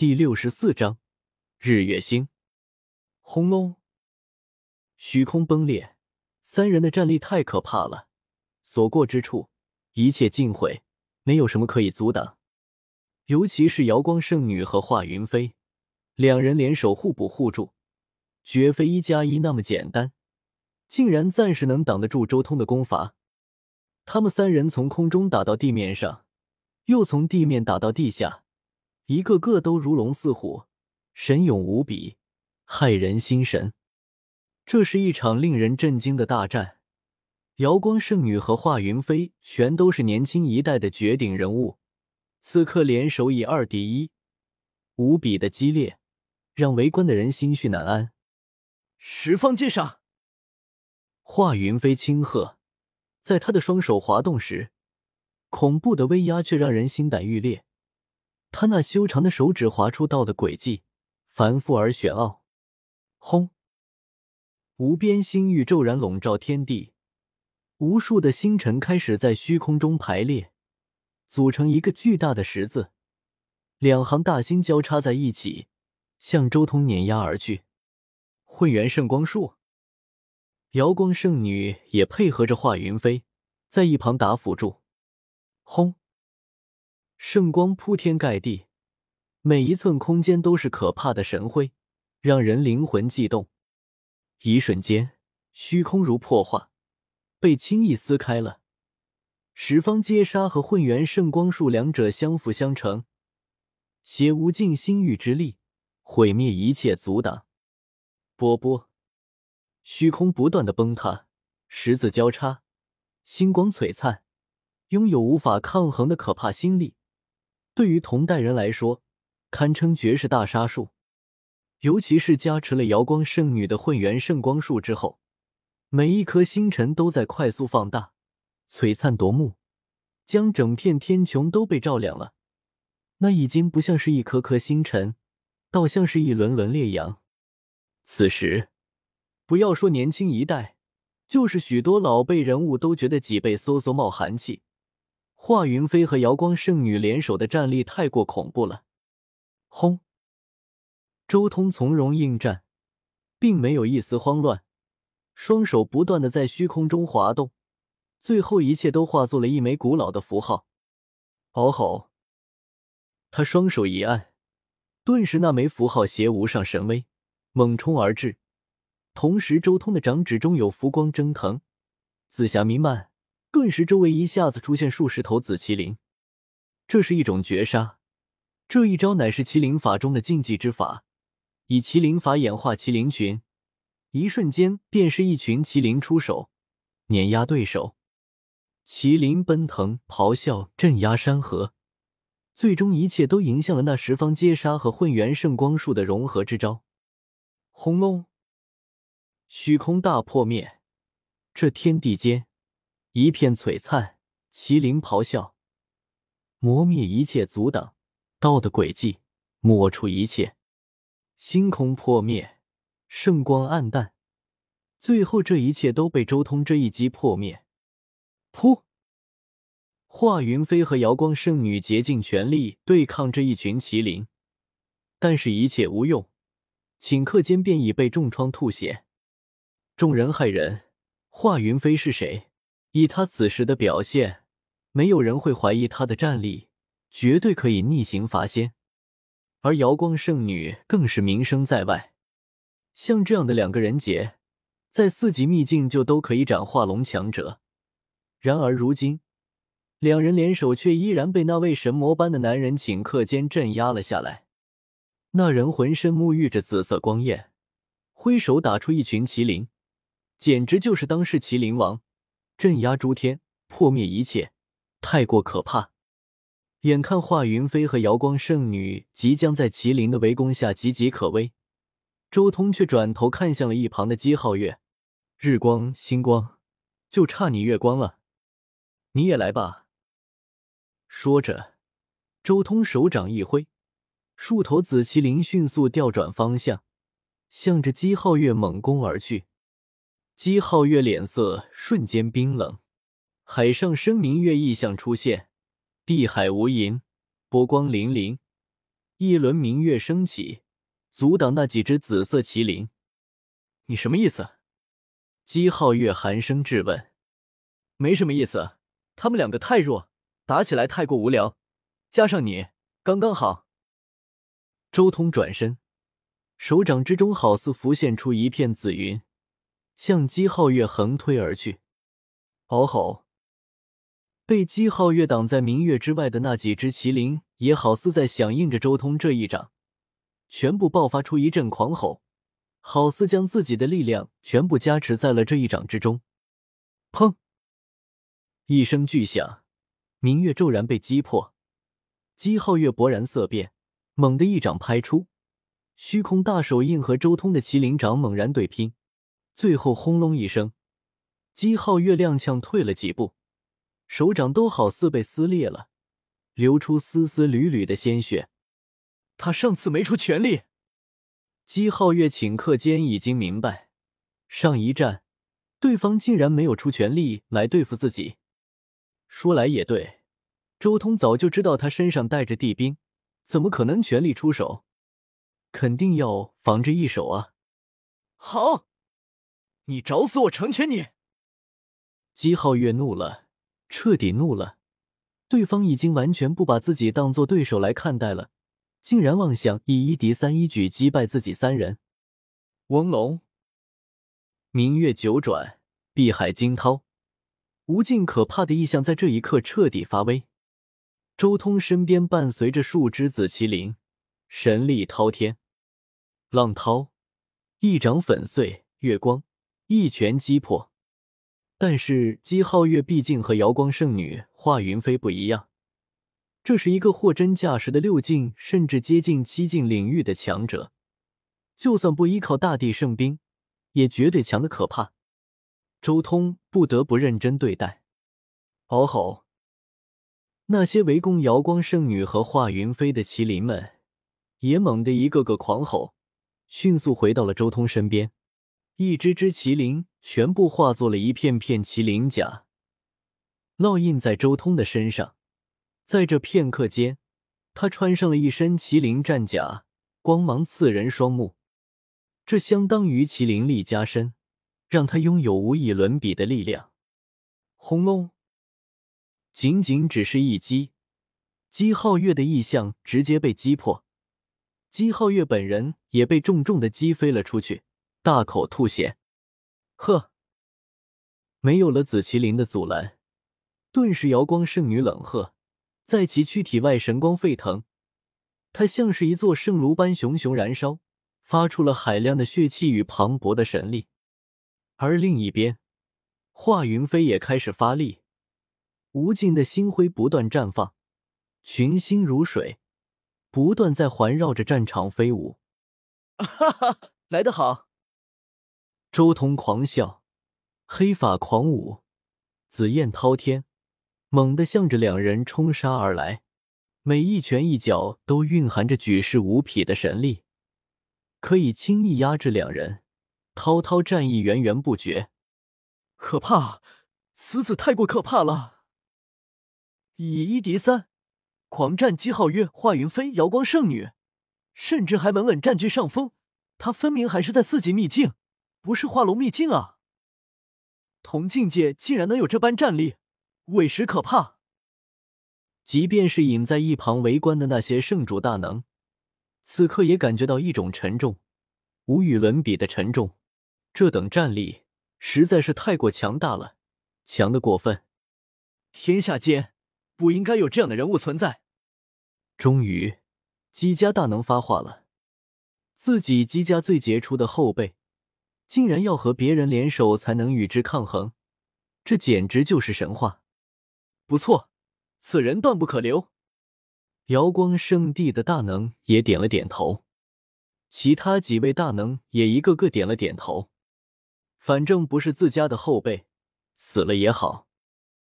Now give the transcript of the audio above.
第六十四章日月星。轰隆！虚空崩裂，三人的战力太可怕了，所过之处一切尽毁，没有什么可以阻挡。尤其是瑶光圣女和华云飞，两人联手互补互助，绝非一加一那么简单，竟然暂时能挡得住周通的攻伐。他们三人从空中打到地面上，又从地面打到地下，一个个都如龙似虎，神勇无比，骇人心神。这是一场令人震惊的大战。瑶光圣女和华云飞全都是年轻一代的绝顶人物。此刻联手以二敌一，无比的激烈，让围观的人心绪难安。十方剑杀！华云飞轻喝，在他的双手滑动时，恐怖的威压却让人心胆欲裂。他那修长的手指划出道的轨迹，繁复而玄奥。轰！无边星域骤然笼罩天地，无数的星辰开始在虚空中排列。组成一个巨大的十字，两行大星交叉在一起，向周通碾压而去。混元圣光术，瑶光圣女也配合着华云飞在一旁打辅助。轰！圣光铺天盖地，每一寸空间都是可怕的神辉，让人灵魂悸动。一瞬间，虚空如破化，被轻易撕开了。十方皆杀和混元圣光术两者相辅相成，携无尽星域之力毁灭一切阻挡。波波，虚空不断的崩塌，十字交叉，星光璀璨，拥有无法抗衡的可怕心力。对于同代人来说，堪称绝世大杀术。尤其是加持了瑶光圣女的混元圣光术之后，每一颗星辰都在快速放大。璀璨夺目，将整片天穹都被照亮了。那已经不像是一颗颗星辰，倒像是一轮轮烈阳。此时，不要说年轻一代，就是许多老辈人物都觉得脊背嗖嗖冒寒气。华云飞和瑶光圣女联手的战力太过恐怖了。轰！周通从容应战，并没有一丝慌乱，双手不断的在虚空中滑动。最后，一切都化作了一枚古老的符号。嗷吼！他双手一按，顿时那枚符号携无上神威，猛冲而至。同时，周通的掌指中有浮光蒸腾，紫霞弥漫，顿时周围一下子出现数十头紫麒麟。这是一种绝杀，这一招乃是麒麟法中的禁忌之法，以麒麟法演化麒麟群，一瞬间便是一群麒麟出手，碾压对手。麒麟奔腾、咆哮、镇压山河，最终一切都迎向了那十方皆杀和混元圣光术的融合之招。轰隆！虚空大破灭，这天地间一片璀璨。麒麟咆哮，磨灭一切阻挡；道的轨迹，抹除一切。星空破灭，圣光暗淡，最后这一切都被周通这一击破灭。噗！华云飞和瑶光圣女竭尽全力对抗这一群麒麟，但是一切无用，顷刻间便已被重创吐血。众人骇人，华云飞是谁？以他此时的表现，没有人会怀疑他的战力，绝对可以逆行伐仙。而瑶光圣女更是名声在外，像这样的两个人杰，在四级秘境就都可以斩化龙强者。然而如今，两人联手却依然被那位神魔般的男人顷刻间镇压了下来。那人浑身沐浴着紫色光焰，挥手打出一群麒麟，简直就是当世麒麟王，镇压诸天，破灭一切，太过可怕。眼看华云飞和瑶光圣女即将在麒麟的围攻下岌岌可危，周通却转头看向了一旁的姬皓月，日光星光，就差你月光了。你也来吧。说着，周通手掌一挥，数头紫麒麟迅速调转方向，向着姬皓月猛攻而去。姬皓月脸色瞬间冰冷，海上生明月异象出现，碧海无垠，波光粼粼，一轮明月升起，阻挡那几只紫色麒麟。你什么意思？姬皓月寒声质问。没什么意思，他们两个太弱，打起来太过无聊，加上你，刚刚好。周通转身，手掌之中好似浮现出一片紫云，向姬皓月横推而去。嗷吼！被姬皓月挡在明月之外的那几只麒麟，也好似在响应着周通这一掌，全部爆发出一阵狂吼，好似将自己的力量全部加持在了这一掌之中。砰！一声巨响，明月骤然被击破。姬皓月勃然色变，猛地一掌拍出，虚空大手印和周通的麒麟掌猛然对拼，最后轰隆一声，姬皓月踉跄退了几步，手掌都好似被撕裂了，流出丝丝缕缕的鲜血。他上次没出全力。姬皓月顷刻间已经明白，上一战对方竟然没有出全力来对付自己。说来也对，周通早就知道他身上带着地兵，怎么可能全力出手？肯定要防着一手啊！好，你找死我成全你！姬皓月怒了，彻底怒了。对方已经完全不把自己当做对手来看待了，竟然妄想以一敌三，一举击败自己三人。翁龙，明月九转，碧海惊涛。无尽可怕的异象在这一刻彻底发威。周通身边伴随着数只紫麒麟，神力滔天。浪涛一掌粉碎月光，一拳击破。但是姬皓月毕竟和瑶光圣女华云飞不一样，这是一个货真价实的六境甚至接近七境领域的强者，就算不依靠大地圣兵，也绝对强的可怕。周通不得不认真对待。嗷吼！那些围攻瑶光圣女和华云飞的麒麟们也猛地一个个狂吼，迅速回到了周通身边。一只只麒麟全部化作了一片片麒麟甲，烙印在周通的身上。在这片刻间，他穿上了一身麒麟战甲，光芒刺人双目。这相当于麒麟力加身。让他拥有无以伦比的力量。轰隆！仅仅只是一击，姬皓月的异象直接被击破，姬皓月本人也被重重的击飞了出去，大口吐血。呵！没有了紫麒麟的阻拦，顿时瑶光圣女冷喝，在其躯体外神光沸腾，她像是一座圣炉般熊熊燃烧，发出了海量的血气与磅礴的神力。而另一边，华云飞也开始发力，无尽的星辉不断绽放，群星如水，不断在环绕着战场飞舞。哈哈，来得好！周通狂笑，黑发狂舞，紫焰滔天，猛地向着两人冲杀而来，每一拳一脚都蕴含着举世无匹的神力，可以轻易压制两人。滔滔战意源源不绝，可怕！此子太过可怕了。以一敌三，狂战姬皓月、华云飞、瑶光圣女，甚至还稳稳占据上风。他分明还是在四级秘境，不是化龙秘境啊！同境界竟然能有这般战力，委实可怕。即便是隐在一旁围观的那些圣主大能，此刻也感觉到一种沉重，无与伦比的沉重。这等战力实在是太过强大了，强的过分。天下间不应该有这样的人物存在。终于，姬家大能发话了：自己姬家最杰出的后辈，竟然要和别人联手才能与之抗衡，这简直就是神话。不错，此人断不可留。瑶光圣地的大能也点了点头，其他几位大能也一个个点了点头。反正不是自家的后辈，死了也好。